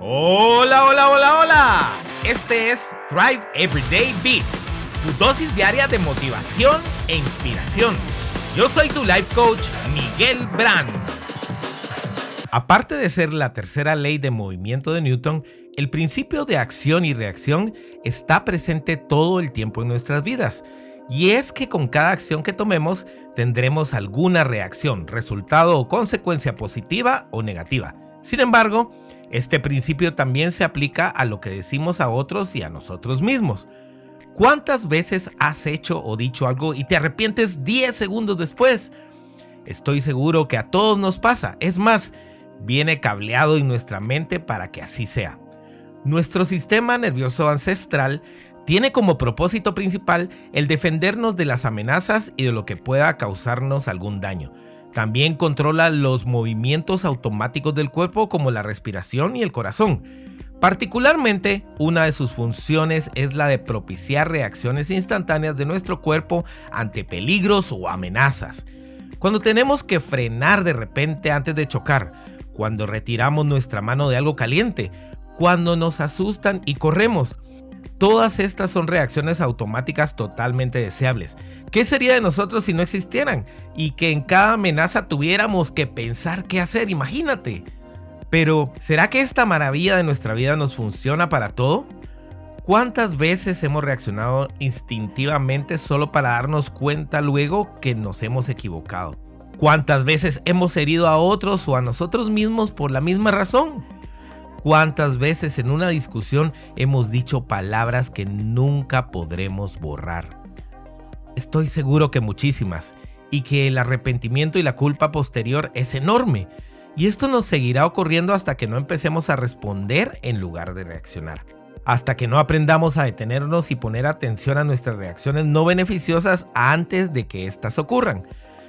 Hola, hola, hola, hola. Este es Thrive Everyday Beats, tu dosis diaria de motivación e inspiración. Yo soy tu life coach, Miguel Brand. Aparte de ser la tercera ley de movimiento de Newton, el principio de acción y reacción está presente todo el tiempo en nuestras vidas. Y es que con cada acción que tomemos tendremos alguna reacción, resultado o consecuencia positiva o negativa. Sin embargo, este principio también se aplica a lo que decimos a otros y a nosotros mismos. ¿Cuántas veces has hecho o dicho algo y te arrepientes 10 segundos después? Estoy seguro que a todos nos pasa. Es más, viene cableado en nuestra mente para que así sea. Nuestro sistema nervioso ancestral tiene como propósito principal el defendernos de las amenazas y de lo que pueda causarnos algún daño. También controla los movimientos automáticos del cuerpo como la respiración y el corazón. Particularmente, una de sus funciones es la de propiciar reacciones instantáneas de nuestro cuerpo ante peligros o amenazas. Cuando tenemos que frenar de repente antes de chocar, cuando retiramos nuestra mano de algo caliente, cuando nos asustan y corremos, Todas estas son reacciones automáticas totalmente deseables. ¿Qué sería de nosotros si no existieran? Y que en cada amenaza tuviéramos que pensar qué hacer, imagínate. Pero, ¿será que esta maravilla de nuestra vida nos funciona para todo? ¿Cuántas veces hemos reaccionado instintivamente solo para darnos cuenta luego que nos hemos equivocado? ¿Cuántas veces hemos herido a otros o a nosotros mismos por la misma razón? ¿Cuántas veces en una discusión hemos dicho palabras que nunca podremos borrar? Estoy seguro que muchísimas, y que el arrepentimiento y la culpa posterior es enorme, y esto nos seguirá ocurriendo hasta que no empecemos a responder en lugar de reaccionar. Hasta que no aprendamos a detenernos y poner atención a nuestras reacciones no beneficiosas antes de que éstas ocurran.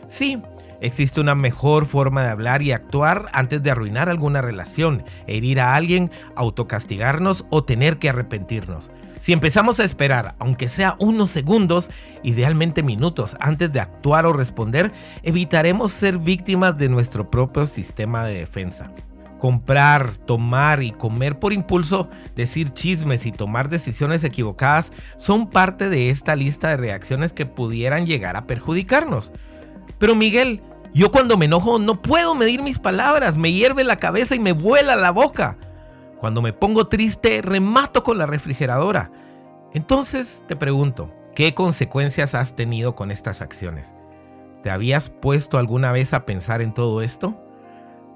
Sí, Existe una mejor forma de hablar y actuar antes de arruinar alguna relación, herir a alguien, autocastigarnos o tener que arrepentirnos. Si empezamos a esperar, aunque sea unos segundos, idealmente minutos, antes de actuar o responder, evitaremos ser víctimas de nuestro propio sistema de defensa. Comprar, tomar y comer por impulso, decir chismes y tomar decisiones equivocadas son parte de esta lista de reacciones que pudieran llegar a perjudicarnos. Pero Miguel, yo cuando me enojo no puedo medir mis palabras, me hierve la cabeza y me vuela la boca. Cuando me pongo triste, remato con la refrigeradora. Entonces te pregunto, ¿qué consecuencias has tenido con estas acciones? ¿Te habías puesto alguna vez a pensar en todo esto?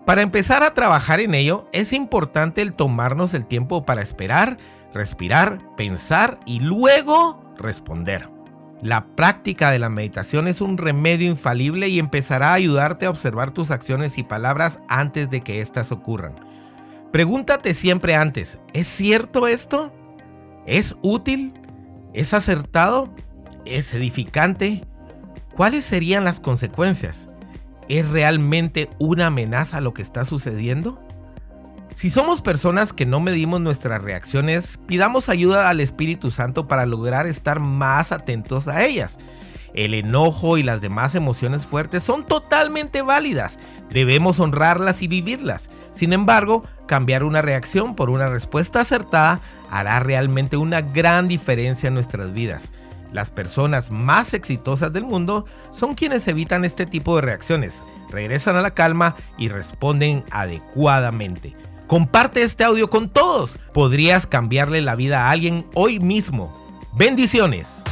Para empezar a trabajar en ello, es importante el tomarnos el tiempo para esperar, respirar, pensar y luego responder. La práctica de la meditación es un remedio infalible y empezará a ayudarte a observar tus acciones y palabras antes de que éstas ocurran. Pregúntate siempre antes, ¿es cierto esto? ¿Es útil? ¿Es acertado? ¿Es edificante? ¿Cuáles serían las consecuencias? ¿Es realmente una amenaza lo que está sucediendo? Si somos personas que no medimos nuestras reacciones, pidamos ayuda al Espíritu Santo para lograr estar más atentos a ellas. El enojo y las demás emociones fuertes son totalmente válidas, debemos honrarlas y vivirlas. Sin embargo, cambiar una reacción por una respuesta acertada hará realmente una gran diferencia en nuestras vidas. Las personas más exitosas del mundo son quienes evitan este tipo de reacciones, regresan a la calma y responden adecuadamente. Comparte este audio con todos. Podrías cambiarle la vida a alguien hoy mismo. Bendiciones.